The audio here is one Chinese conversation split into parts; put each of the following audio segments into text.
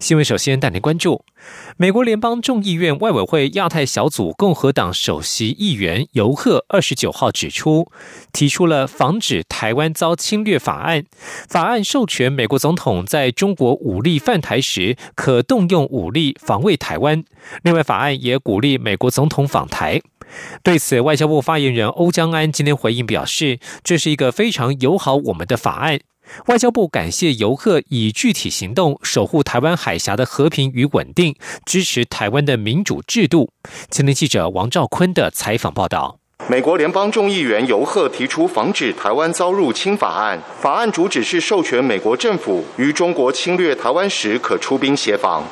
新闻。首先带您关注。美国联邦众议院外委会亚太小组共和党首席议员尤赫二十九号指出，提出了防止台湾遭侵略法案。法案授权美国总统在中国武力犯台时，可动用武力防卫台湾。另外，法案也鼓励美国总统访台。对此，外交部发言人欧江安今天回应表示，这是一个非常友好我们的法案。外交部感谢游客以具体行动守护台湾海峡的和平与稳定，支持台湾的民主制度。青年记者王兆坤的采访报道：美国联邦众议员游赫提出防止台湾遭入侵法案，法案主旨是授权美国政府于中国侵略台湾时可出兵协防。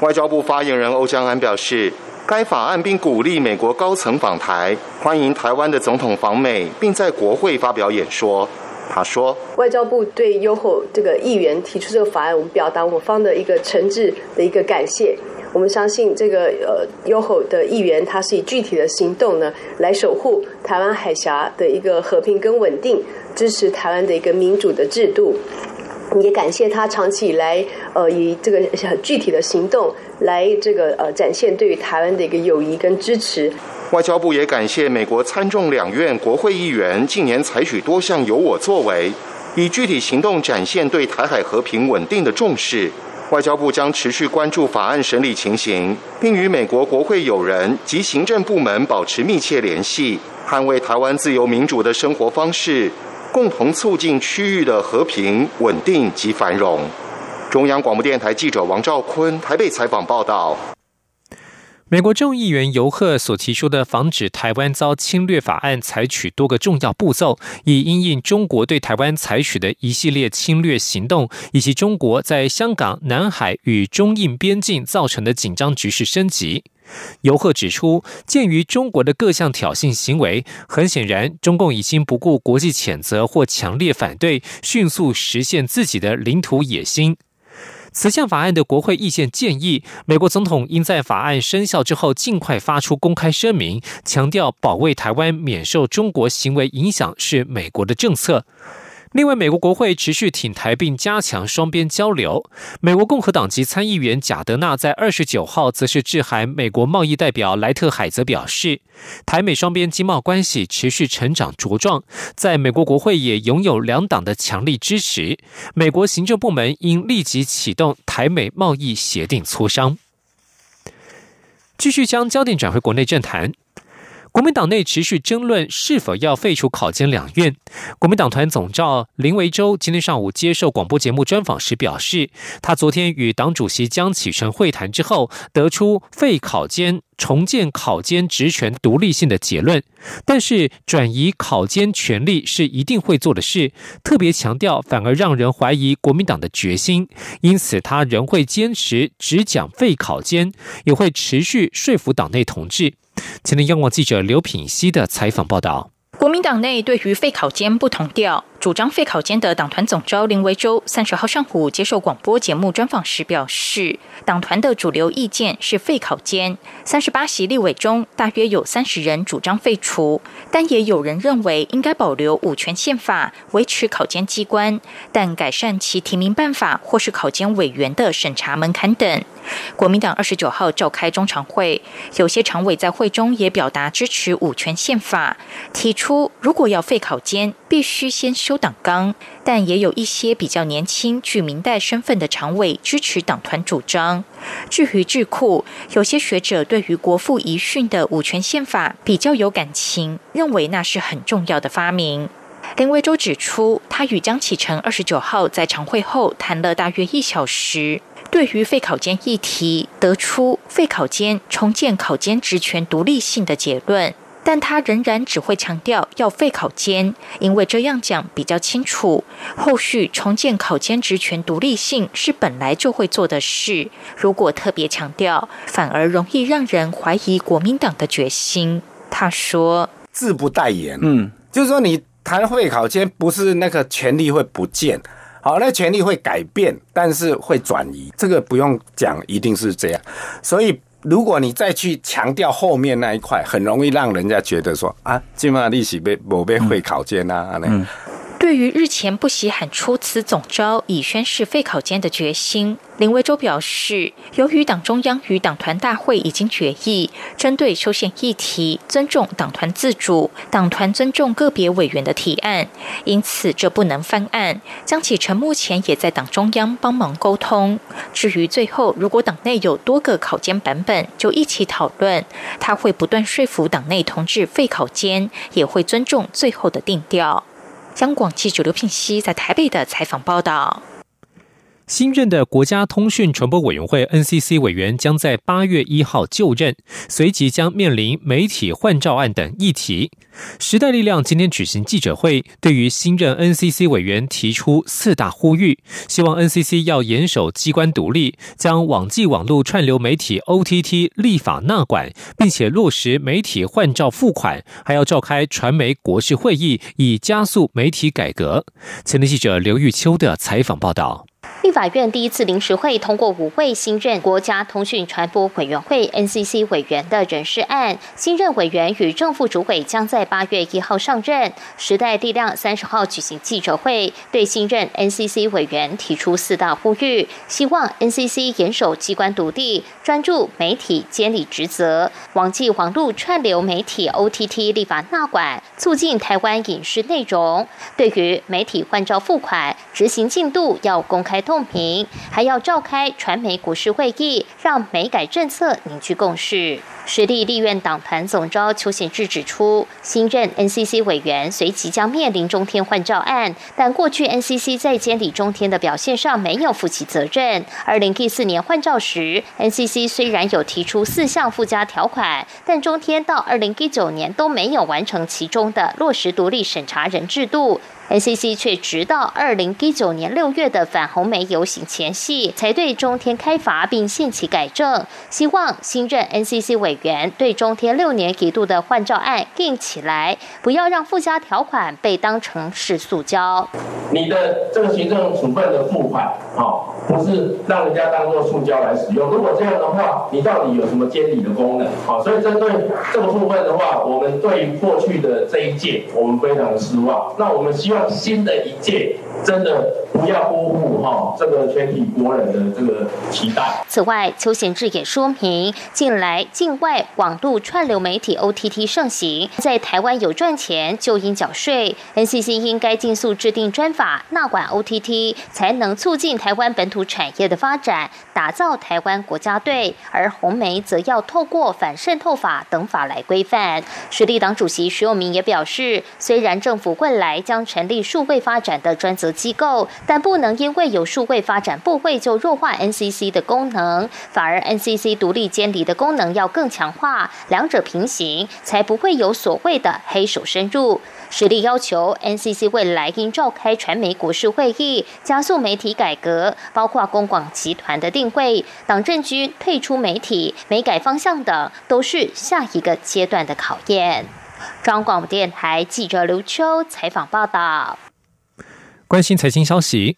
外交部发言人欧江安表示，该法案并鼓励美国高层访台，欢迎台湾的总统访美，并在国会发表演说。他说：“外交部对优厚这个议员提出这个法案，我们表达我方的一个诚挚的一个感谢。我们相信这个呃优厚的议员，他是以具体的行动呢来守护台湾海峡的一个和平跟稳定，支持台湾的一个民主的制度。也感谢他长期以来呃以这个具体的行动来这个呃展现对于台湾的一个友谊跟支持。”外交部也感谢美国参众两院国会议员近年采取多项有我作为，以具体行动展现对台海和平稳定的重视。外交部将持续关注法案审理情形，并与美国国会友人及行政部门保持密切联系，捍卫台湾自由民主的生活方式，共同促进区域的和平稳定及繁荣。中央广播电台记者王兆坤台北采访报道。美国众议员尤赫所提出的防止台湾遭侵略法案，采取多个重要步骤，以因应中国对台湾采取的一系列侵略行动，以及中国在香港、南海与中印边境造成的紧张局势升级。尤赫指出，鉴于中国的各项挑衅行为，很显然，中共已经不顾国际谴责或强烈反对，迅速实现自己的领土野心。此项法案的国会意见建议，美国总统应在法案生效之后尽快发出公开声明，强调保卫台湾免受中国行为影响是美国的政策。另外，美国国会持续挺台并加强双边交流。美国共和党籍参议员贾德纳在二十九号则是致函美国贸易代表莱特海泽表示，台美双边经贸关系持续成长茁壮，在美国国会也拥有两党的强力支持。美国行政部门应立即启动台美贸易协定磋商。继续将焦点转回国内政坛。国民党内持续争论是否要废除考监两院。国民党团总召林维洲今天上午接受广播节目专访时表示，他昨天与党主席江启臣会谈之后，得出废考监、重建考监职权独立性的结论。但是转移考监权力是一定会做的事，特别强调反而让人怀疑国民党的决心。因此，他仍会坚持只讲废考监，也会持续说服党内同志。前天央广记者刘品熙的采访报道：国民党内对于废考监不同调，主张废考监的党团总召林维洲三十号上午接受广播节目专访时表示，党团的主流意见是废考监，三十八席立委中大约有三十人主张废除，但也有人认为应该保留五权宪法，维持考监机关，但改善其提名办法或是考监委员的审查门槛等。国民党二十九号召开中常会，有些常委在会中也表达支持五权宪法，提出如果要废考监，必须先修党纲。但也有一些比较年轻、具明代身份的常委支持党团主张。至于智库，有些学者对于国父遗训的五权宪法比较有感情，认为那是很重要的发明。林维洲指出，他与江启臣二十九号在常会后谈了大约一小时。对于废考监议题，得出废考监、重建考监职权独立性的结论，但他仍然只会强调要废考监，因为这样讲比较清楚。后续重建考监职权独立性是本来就会做的事，如果特别强调，反而容易让人怀疑国民党的决心。他说：“字不代言，嗯，就是说你谈会考监不是那个权利会不见，好，那权力会改变，但是会转移，这个不用讲，一定是这样。所以，如果你再去强调后面那一块，很容易让人家觉得说啊，今晚利息被某被会考间啊，那。对于日前不惜喊出此总招以宣示废考监的决心，林维洲表示，由于党中央与党团大会已经决议，针对修宪议题尊重党团自主，党团尊重个别委员的提案，因此这不能翻案。江启臣目前也在党中央帮忙沟通。至于最后如果党内有多个考监版本，就一起讨论。他会不断说服党内同志废考监，也会尊重最后的定调。央广记者刘聘熙在台北的采访报道。新任的国家通讯传播委员会 NCC 委员将在八月一号就任，随即将面临媒体换照案等议题。时代力量今天举行记者会，对于新任 NCC 委员提出四大呼吁，希望 NCC 要严守机关独立，将网际网络串流媒体 OTT 立法纳管，并且落实媒体换照付款，还要召开传媒国事会议，以加速媒体改革。前天记者刘玉秋的采访报道。立法院第一次临时会通过五位新任国家通讯传播委员会 NCC 委员的人事案，新任委员与正副主委将在八月一号上任。时代力量三十号举行记者会，对新任 NCC 委员提出四大呼吁，希望 NCC 严守机关独立，专注媒体监理职责，网际网络串流媒体 OTT 立法纳管，促进台湾影视内容。对于媒体换照付款执行进度，要公开。开透明，还要召开传媒股市会议，让美改政策凝聚共识。实力立院党团总召邱显志指出，新任 NCC 委员随即将面临中天换照案，但过去 NCC 在监理中天的表现上没有负起责任。二零一四年换照时，NCC 虽然有提出四项附加条款，但中天到二零一九年都没有完成其中的落实独立审查人制度。NCC 却直到二零一九年六月的反红梅游行前夕，才对中天开罚并限期改正。希望新任 NCC 委员对中天六年一度的换照案定起来，不要让附加条款被当成是塑胶。你的这个行政处分的付款，好，不是让人家当做塑胶来使用。如果这样的话，你到底有什么监理的功能？好，所以针对这个部分的话，我们对于过去的这一届，我们非常的失望。那我们希望。新的一届真的不要辜负哈这个全体国人的这个期待。此外，邱贤志也说明，近来境外网络串流媒体 OTT 盛行，在台湾有赚钱就应缴税。NCC 应该尽速制定专法纳管 OTT，才能促进台湾本土产业的发展，打造台湾国家队。而红媒则要透过反渗透法等法来规范。实力党主席徐永明也表示，虽然政府未来将成立数位发展的专责机构，但不能因为有数位发展部会就弱化 NCC 的功能，反而 NCC 独立监理的功能要更强化，两者平行，才不会有所谓的黑手深入。实力要求 NCC 未来应召开传媒国事会议，加速媒体改革，包括公广集团的定位、党政军退出媒体、美改方向等，都是下一个阶段的考验。中央广播电台记者刘秋采访报道。关心财经消息，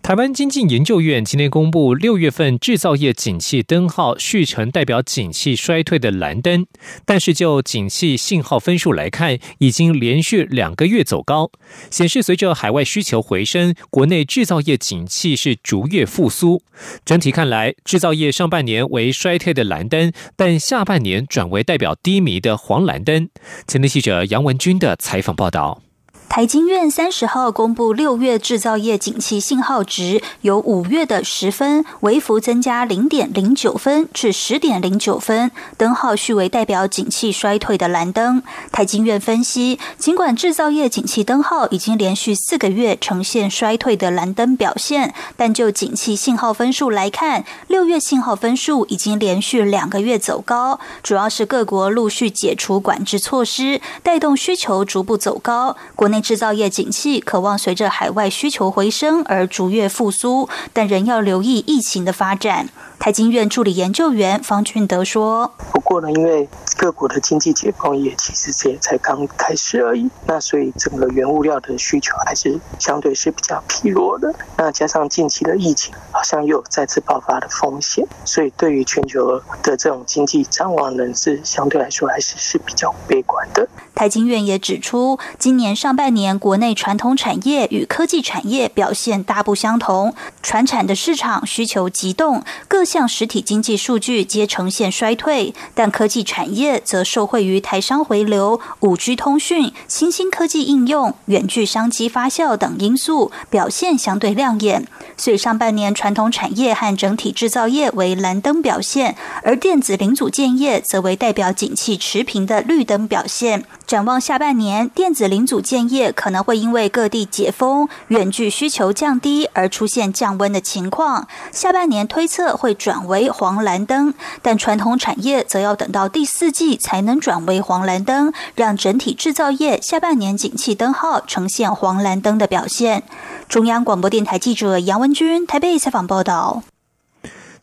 台湾经济研究院今天公布六月份制造业景气灯号续成代表景气衰退的蓝灯，但是就景气信号分数来看，已经连续两个月走高，显示随着海外需求回升，国内制造业景气是逐月复苏。整体看来，制造业上半年为衰退的蓝灯，但下半年转为代表低迷的黄蓝灯。前天记者杨文军的采访报道。台经院三十号公布六月制造业景气信号值，由五月的十分微幅增加零点零九分至十点零九分，灯号续为代表景气衰退的蓝灯。台经院分析，尽管制造业景气灯号已经连续四个月呈现衰退的蓝灯表现，但就景气信号分数来看，六月信号分数已经连续两个月走高，主要是各国陆续解除管制措施，带动需求逐步走高，国内。制造业景气渴望随着海外需求回升而逐月复苏，但仍要留意疫情的发展。台经院助理研究员方俊德说：“不过呢，因为各国的经济解放也其实这也才刚开始而已，那所以整个原物料的需求还是相对是比较疲弱的。那加上近期的疫情好像又有再次爆发的风险，所以对于全球的这种经济展望呢，是相对来说还是是比较悲观的。”台经院也指出，今年上半年国内传统产业与科技产业表现大不相同，传产的市场需求急动，各项实体经济数据皆呈现衰退，但科技产业则受惠于台商回流、五 G 通讯、新兴科技应用、远距商机发酵等因素，表现相对亮眼。所以上半年传统产业和整体制造业为蓝灯表现，而电子零组件业则为代表景气持平的绿灯表现。展望下半年，电子零组件业可能会因为各地解封、远距需求降低而出现降温的情况。下半年推测会转为黄蓝灯，但传统产业则要等到第四季才能转为黄蓝灯，让整体制造业下半年景气灯号呈现黄蓝灯的表现。中央广播电台记者杨文君台北采访报道。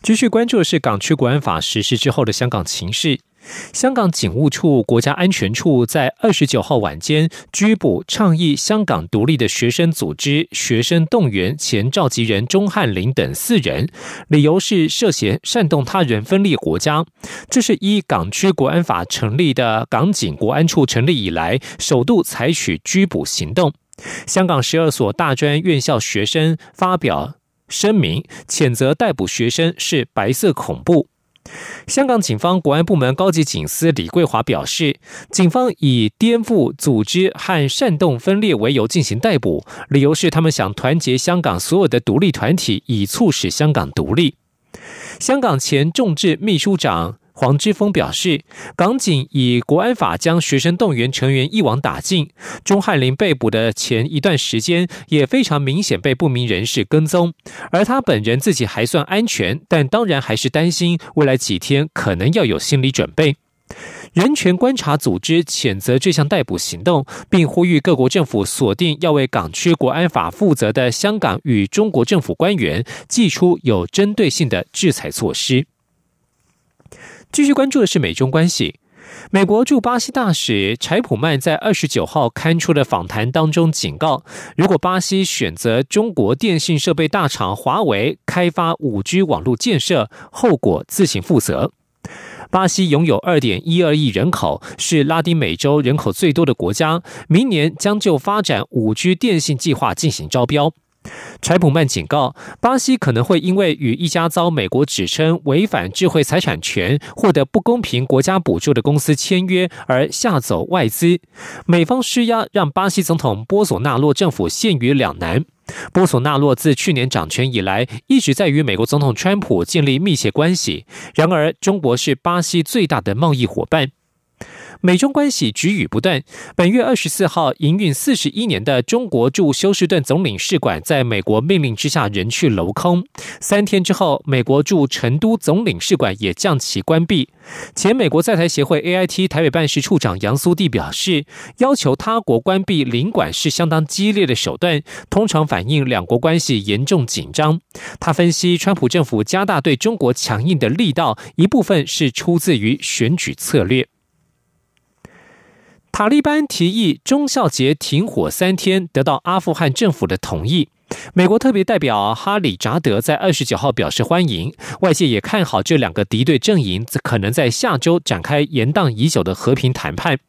继续关注的是港区国安法实施之后的香港情势。香港警务处国家安全处在二十九号晚间拘捕倡议香港独立的学生组织“学生动员”前召集人钟汉林等四人，理由是涉嫌煽动他人分裂国家。这是依港区国安法成立的港警国安处成立以来首度采取拘捕行动。香港十二所大专院校学生发表声明，谴责逮捕学生是白色恐怖。香港警方国安部门高级警司李桂华表示，警方以颠覆组织和煽动分裂为由进行逮捕，理由是他们想团结香港所有的独立团体，以促使香港独立。香港前众志秘书长。黄之锋表示，港警以国安法将学生动员成员一网打尽。钟汉林被捕的前一段时间，也非常明显被不明人士跟踪，而他本人自己还算安全，但当然还是担心未来几天可能要有心理准备。人权观察组织谴责这项逮捕行动，并呼吁各国政府锁定要为港区国安法负责的香港与中国政府官员，祭出有针对性的制裁措施。继续关注的是美中关系。美国驻巴西大使柴普曼在二十九号刊出的访谈当中警告，如果巴西选择中国电信设备大厂华为开发五 G 网络建设，后果自行负责。巴西拥有二点一二亿人口，是拉丁美洲人口最多的国家，明年将就发展五 G 电信计划进行招标。柴普曼警告，巴西可能会因为与一家遭美国指称违反智慧财产权、获得不公平国家补助的公司签约而吓走外资。美方施压，让巴西总统波索纳洛政府陷于两难。波索纳洛自去年掌权以来，一直在与美国总统川普建立密切关系。然而，中国是巴西最大的贸易伙伴。美中关系局语不断。本月二十四号，营运四十一年的中国驻休斯顿总领事馆在美国命令之下人去楼空。三天之后，美国驻成都总领事馆也将其关闭。前美国在台协会 AIT 台北办事处长杨苏蒂表示，要求他国关闭领馆是相当激烈的手段，通常反映两国关系严重紧张。他分析，川普政府加大对中国强硬的力道，一部分是出自于选举策略。塔利班提议中孝节停火三天，得到阿富汗政府的同意。美国特别代表哈里扎德在二十九号表示欢迎，外界也看好这两个敌对阵营可能在下周展开延宕已久的和平谈判。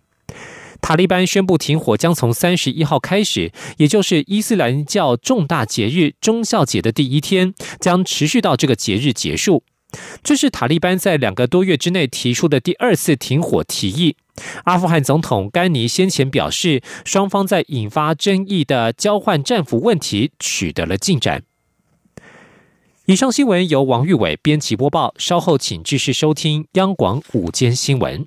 塔利班宣布停火将从三十一号开始，也就是伊斯兰教重大节日中孝节的第一天，将持续到这个节日结束。这是塔利班在两个多月之内提出的第二次停火提议。阿富汗总统甘尼先前表示，双方在引发争议的交换战俘问题取得了进展。以上新闻由王玉伟编辑播报，稍后请继续收听央广午间新闻。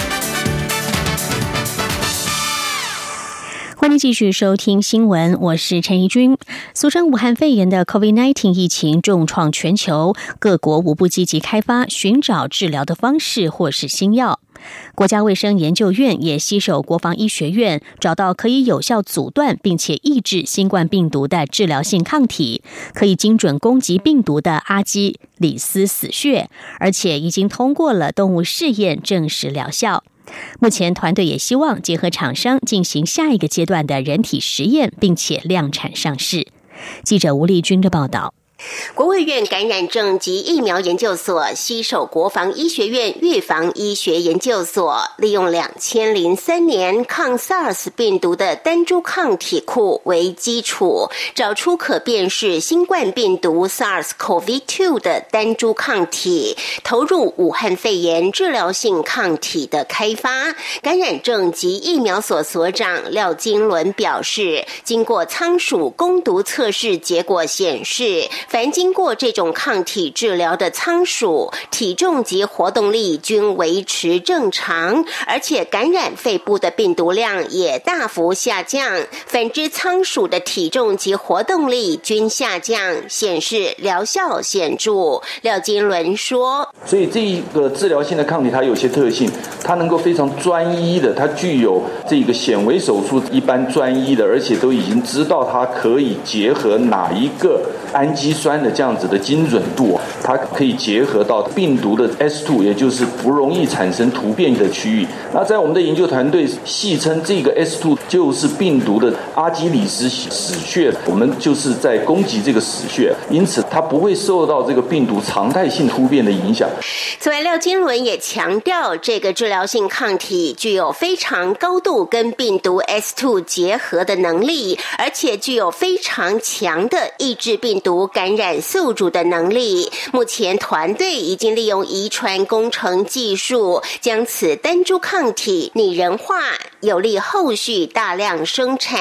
继续收听新闻，我是陈怡君。俗称武汉肺炎的 COVID-19 疫情重创全球，各国无不积极开发寻找治疗的方式或是新药。国家卫生研究院也携手国防医学院，找到可以有效阻断并且抑制新冠病毒的治疗性抗体，可以精准攻击病毒的阿基里斯死穴，而且已经通过了动物试验，证实疗效。目前，团队也希望结合厂商进行下一个阶段的人体实验，并且量产上市。记者吴丽君的报道。国卫院感染症及疫苗研究所携手国防医学院预防医学研究所，利用两千零三年抗 SARS 病毒的单株抗体库为基础，找出可辨识新冠病毒 SARS-CoV-2 的单株抗体，投入武汉肺炎治疗性抗体的开发。感染症及疫苗所所长廖金伦表示，经过仓鼠攻毒测试结果显示。凡经过这种抗体治疗的仓鼠，体重及活动力均维持正常，而且感染肺部的病毒量也大幅下降。反之，仓鼠的体重及活动力均下降，显示疗效显著。廖金伦说：“所以这一个治疗性的抗体，它有些特性，它能够非常专一的，它具有这个显微手术一般专一的，而且都已经知道它可以结合哪一个氨基。”酸的这样子的精准度，它可以结合到病毒的 S2，也就是不容易产生突变的区域。那在我们的研究团队戏称这个 S2 就是病毒的阿基里斯死穴，我们就是在攻击这个死穴，因此它不会受到这个病毒常态性突变的影响。此外，廖金伦也强调，这个治疗性抗体具有非常高度跟病毒 S2 结合的能力，而且具有非常强的抑制病毒感。感染宿主的能力，目前团队已经利用遗传工程技术，将此单株抗体拟人化，有利后续大量生产。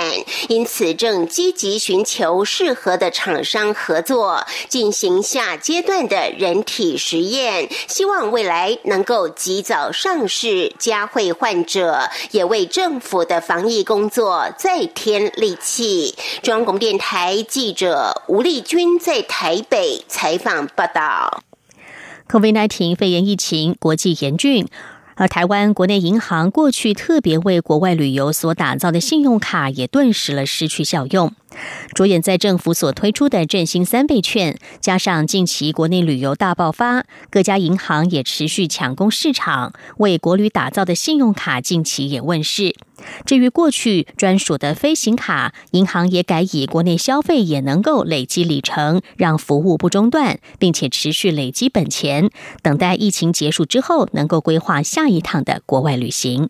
因此，正积极寻求适合的厂商合作，进行下阶段的人体实验，希望未来能够及早上市，加惠患者，也为政府的防疫工作再添力气。中央广播电台记者吴丽君在。台北采访报道：COVID-19 肺炎疫情国际严峻，而台湾国内银行过去特别为国外旅游所打造的信用卡也顿时了失去效用。着眼在政府所推出的振兴三倍券，加上近期国内旅游大爆发，各家银行也持续抢攻市场，为国旅打造的信用卡近期也问世。至于过去专属的飞行卡，银行也改以国内消费也能够累积里程，让服务不中断，并且持续累积本钱，等待疫情结束之后，能够规划下一趟的国外旅行。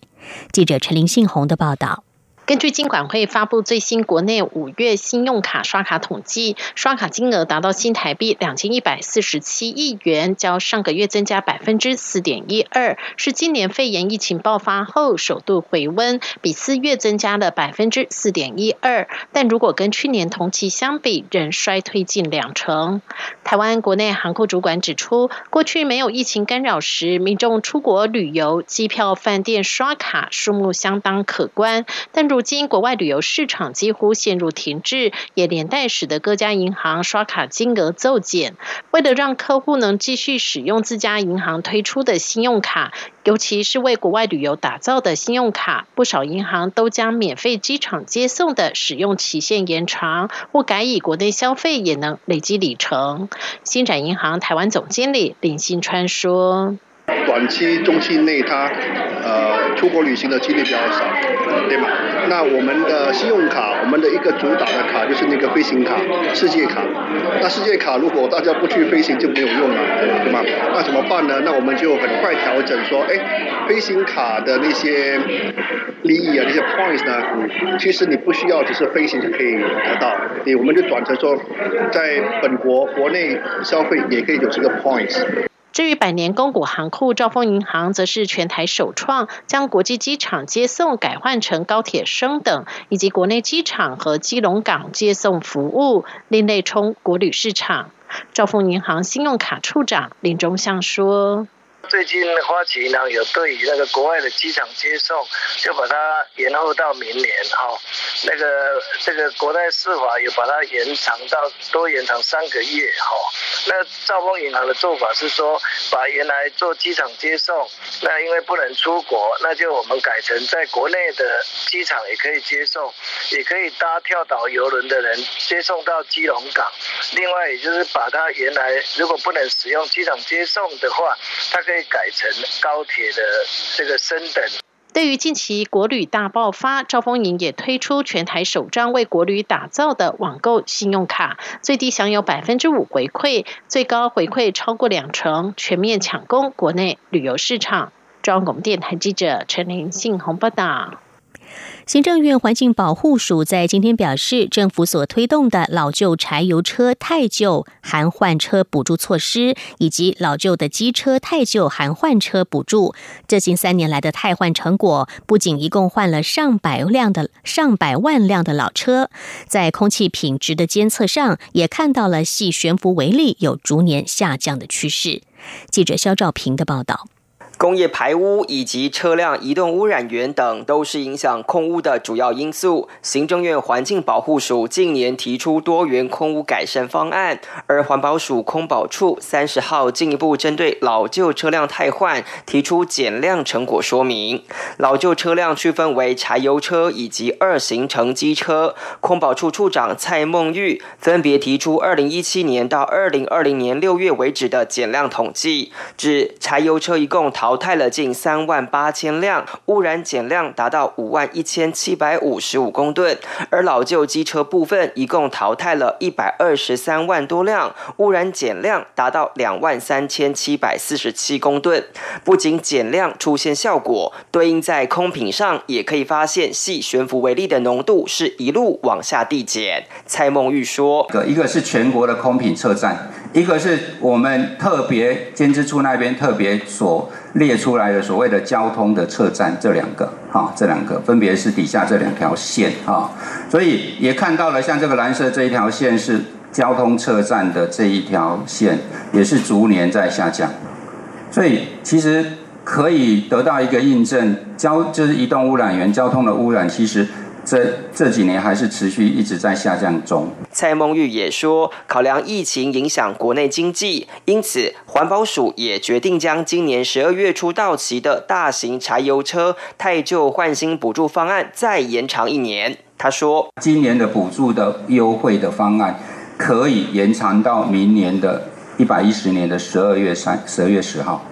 记者陈林信宏的报道。根据金管会发布最新国内五月信用卡刷卡统计，刷卡金额达到新台币两千一百四十七亿元，较上个月增加百分之四点一二，是今年肺炎疫情爆发后首度回温，比四月增加了百分之四点一二。但如果跟去年同期相比，仍衰退近两成。台湾国内航空主管指出，过去没有疫情干扰时，民众出国旅游机票、饭店刷卡数目相当可观，但如如今国外旅游市场几乎陷入停滞，也连带使得各家银行刷卡金额骤减。为了让客户能继续使用自家银行推出的信用卡，尤其是为国外旅游打造的信用卡，不少银行都将免费机场接送的使用期限延长，或改以国内消费也能累积里程。新展银行台湾总经理林新川说。短期、中期内他呃出国旅行的几率比较少，对吗？那我们的信用卡，我们的一个主打的卡就是那个飞行卡、世界卡。那世界卡如果大家不去飞行就没有用了，对吗？那怎么办呢？那我们就很快调整说，哎，飞行卡的那些利益啊，那些 points 呢，其实你不需要只是飞行就可以得到，对，我们就转成说，在本国国内消费也可以有这个 points。至于百年公股行库兆丰银行，则是全台首创将国际机场接送改换成高铁升等，以及国内机场和基隆港接送服务，另类冲国旅市场。兆丰银行信用卡处长林忠相说。最近花旗银行有对于那个国外的机场接送，就把它延后到明年哈。那个这个国内司法有把它延长到多延长三个月哈。那兆丰银行的做法是说，把原来做机场接送，那因为不能出国，那就我们改成在国内的机场也可以接送，也可以搭跳岛游轮的人接送到基隆港。另外，也就是把它原来如果不能使用机场接送的话，它被。改成高铁的这个升等。对于近期国旅大爆发，赵丰盈也推出全台首张为国旅打造的网购信用卡，最低享有百分之五回馈，最高回馈超过两成，全面抢攻国内旅游市场。中央广播电台记者陈林信宏报道。行政院环境保护署在今天表示，政府所推动的老旧柴油车太旧含换车补助措施，以及老旧的机车太旧含换车补助，这近三年来的汰换成果，不仅一共换了上百辆的上百万辆的老车，在空气品质的监测上，也看到了系悬浮微粒有逐年下降的趋势。记者肖兆平的报道。工业排污以及车辆移动污染源等，都是影响空污的主要因素。行政院环境保护署近年提出多元空污改善方案，而环保署空保处三十号进一步针对老旧车辆汰换提出减量成果说明。老旧车辆区分为柴油车以及二型乘机车。空保处处长蔡梦玉分别提出二零一七年到二零二零年六月为止的减量统计，指柴油车一共淘。淘汰了近三万八千辆，污染减量达到五万一千七百五十五公吨；而老旧机车部分，一共淘汰了一百二十三万多辆，污染减量达到两万三千七百四十七公吨。不仅减量出现效果，对应在空品上也可以发现，系悬浮微粒的浓度是一路往下递减。蔡梦玉说：“一个是全国的空品测站，一个是我们特别监制处那边特别所。”列出来的所谓的交通的车站，这两个，哈，这两个分别是底下这两条线，哈，所以也看到了，像这个蓝色这一条线是交通车站的这一条线，也是逐年在下降，所以其实可以得到一个印证，交就是移动污染源，交通的污染其实。这这几年还是持续一直在下降中。蔡梦玉也说，考量疫情影响国内经济，因此环保署也决定将今年十二月初到期的大型柴油车太旧换新补助方案再延长一年。他说，今年的补助的优惠的方案可以延长到明年的一百一十年的十二月三十二月十号。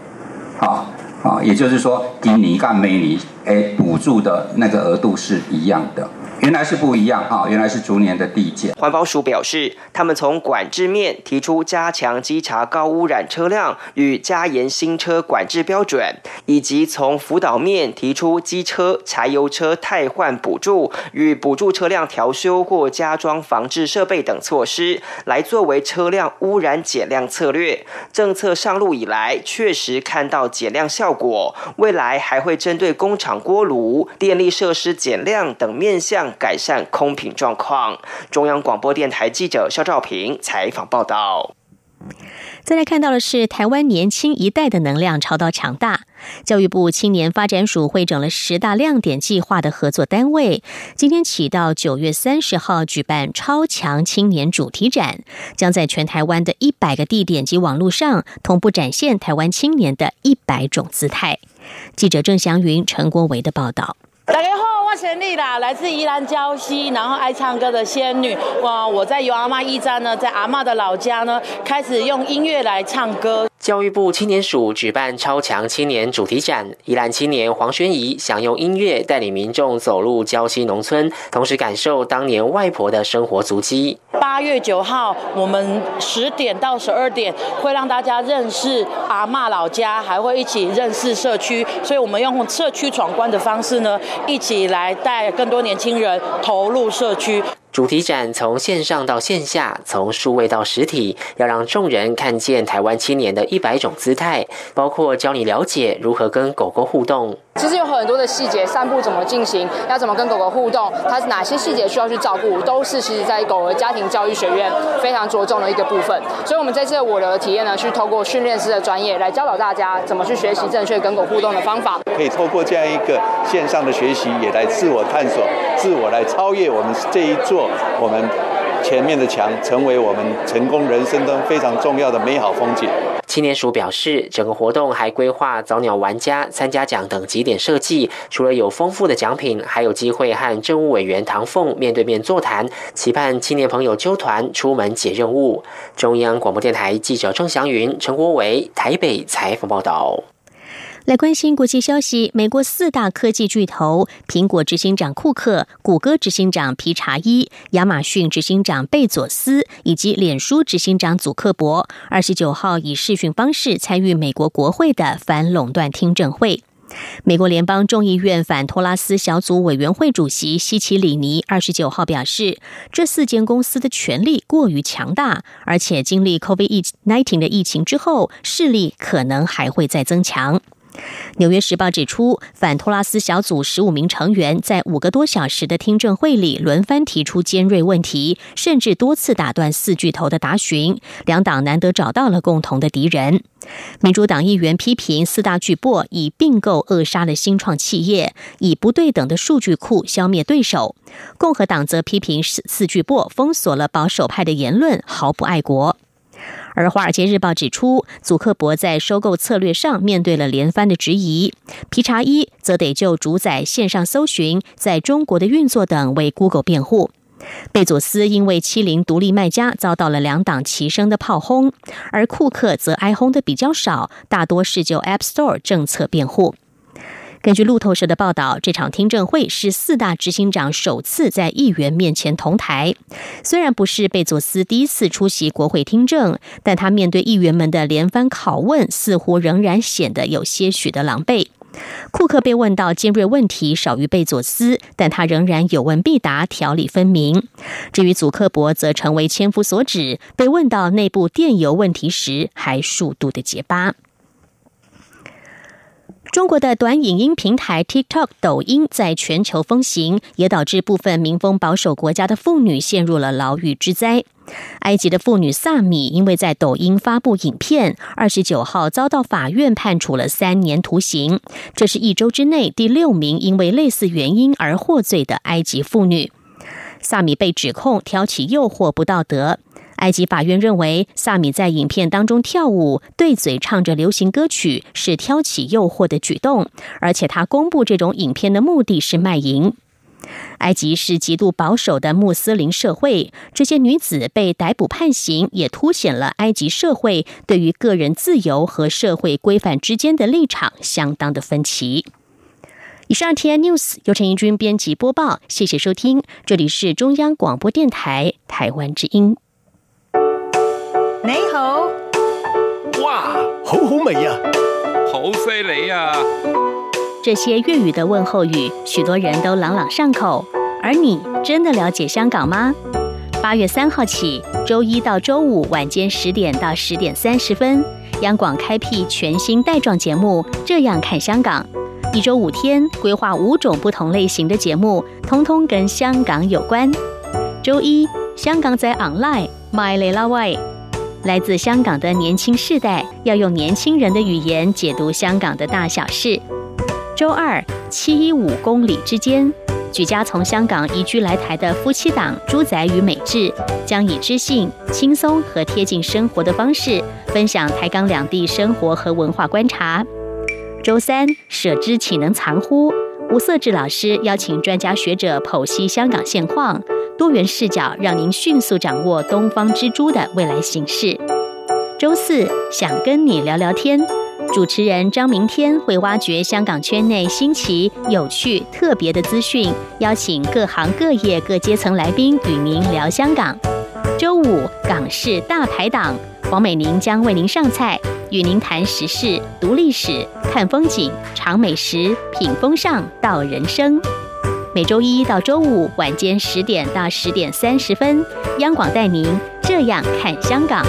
好。啊，也就是说，给你干梅尼哎补助的那个额度是一样的。原来是不一样哈，原来是逐年的递减。环保署表示，他们从管制面提出加强稽查高污染车辆与加严新车管制标准，以及从辅导面提出机车、柴油车汰换补助与补助车辆调修或加装防治设备等措施，来作为车辆污染减量策略。政策上路以来，确实看到减量效果，未来还会针对工厂锅炉、电力设施减量等面向。改善空品状况。中央广播电台记者肖兆平采访报道。再来看到的是，台湾年轻一代的能量超到强大。教育部青年发展署会整了十大亮点计划的合作单位，今天起到九月三十号举办超强青年主题展，将在全台湾的一百个地点及网络上同步展现台湾青年的一百种姿态。记者郑祥云、陈国维的报道。大家好，我陈丽啦，来自宜兰礁溪，然后爱唱歌的仙女。哇，我在由阿妈驿站呢，在阿妈的老家呢，开始用音乐来唱歌。教育部青年署举办超强青年主题展，宜兰青年黄轩怡想用音乐带领民众走入礁溪农村，同时感受当年外婆的生活足迹。八月九号，我们十点到十二点会让大家认识阿嬷老家，还会一起认识社区，所以我们用社区闯关的方式呢，一起来带更多年轻人投入社区。主题展从线上到线下，从数位到实体，要让众人看见台湾青年的一百种姿态，包括教你了解如何跟狗狗互动。其实有很多的细节，散步怎么进行，要怎么跟狗狗互动，它是哪些细节需要去照顾，都是其实在狗儿家庭教育学院非常着重的一个部分。所以，我们这次我的体验呢，去透过训练师的专业来教导大家怎么去学习正确跟狗互动的方法。可以透过这样一个线上的学习，也来自我探索，自我来超越我们这一座我们前面的墙，成为我们成功人生中非常重要的美好风景。青年署表示，整个活动还规划早鸟玩家参加奖等几点设计，除了有丰富的奖品，还有机会和政务委员唐凤面对面座谈，期盼青年朋友揪团出门解任务。中央广播电台记者郑祥云、陈国伟台北采访报道。来关心国际消息，美国四大科技巨头苹果执行长库克、谷歌执行长皮查伊、亚马逊执行长贝佐斯以及脸书执行长祖克伯，二十九号以视讯方式参与美国国会的反垄断听证会。美国联邦众议院反托拉斯小组委员会主席希奇里尼二十九号表示，这四间公司的权力过于强大，而且经历 COVID-19 的疫情之后，势力可能还会再增强。纽约时报指出，反托拉斯小组十五名成员在五个多小时的听证会里轮番提出尖锐问题，甚至多次打断四巨头的答询。两党难得找到了共同的敌人。民主党议员批评四大巨擘以并购扼杀了新创企业，以不对等的数据库消灭对手。共和党则批评四四巨擘封锁了保守派的言论，毫不爱国。而《华尔街日报》指出，祖克伯在收购策略上面对了连番的质疑，皮查伊则得就主宰线上搜寻在中国的运作等为 Google 辩护。贝佐斯因为欺凌独立卖家遭到了两党齐声的炮轰，而库克则挨轰的比较少，大多是就 App Store 政策辩护。根据路透社的报道，这场听证会是四大执行长首次在议员面前同台。虽然不是贝佐斯第一次出席国会听证，但他面对议员们的连番拷问，似乎仍然显得有些许的狼狈。库克被问到尖锐问题少于贝佐斯，但他仍然有问必答，条理分明。至于祖克伯，则成为千夫所指，被问到内部电邮问题时，还数度的结巴。中国的短影音平台 TikTok 抖音在全球风行，也导致部分民风保守国家的妇女陷入了牢狱之灾。埃及的妇女萨米因为在抖音发布影片，二十九号遭到法院判处了三年徒刑。这是一周之内第六名因为类似原因而获罪的埃及妇女。萨米被指控挑起诱惑不道德。埃及法院认为，萨米在影片当中跳舞、对嘴唱着流行歌曲是挑起诱惑的举动，而且他公布这种影片的目的是卖淫。埃及是极度保守的穆斯林社会，这些女子被逮捕判刑，也凸显了埃及社会对于个人自由和社会规范之间的立场相当的分歧。以上 T N News 由陈怡君编辑播报，谢谢收听，这里是中央广播电台台湾之音。你好，哇，好好味呀，好犀利呀！这些粤语的问候语，许多人都朗朗上口。而你真的了解香港吗？八月三号起，周一到周五晚间十点到十点三十分，央广开辟全新带状节目《这样看香港》，一周五天，规划五种不同类型的节目，通通跟香港有关。周一，香港在 online，My Lela Way。来自香港的年轻世代要用年轻人的语言解读香港的大小事。周二七一五公里之间，举家从香港移居来台的夫妻档朱仔与美智，将以知性、轻松和贴近生活的方式，分享台港两地生活和文化观察。周三舍之岂能藏乎？吴色志老师邀请专家学者剖析香港现况。多元视角，让您迅速掌握东方之珠的未来形势。周四想跟你聊聊天，主持人张明天会挖掘香港圈内新奇、有趣、特别的资讯，邀请各行各业各阶层来宾与您聊香港。周五港式大排档，黄美玲将为您上菜，与您谈时事、读历史、看风景、尝美食、品风尚、道人生。每周一到周五晚间十点到十点三十分，央广带您这样看香港。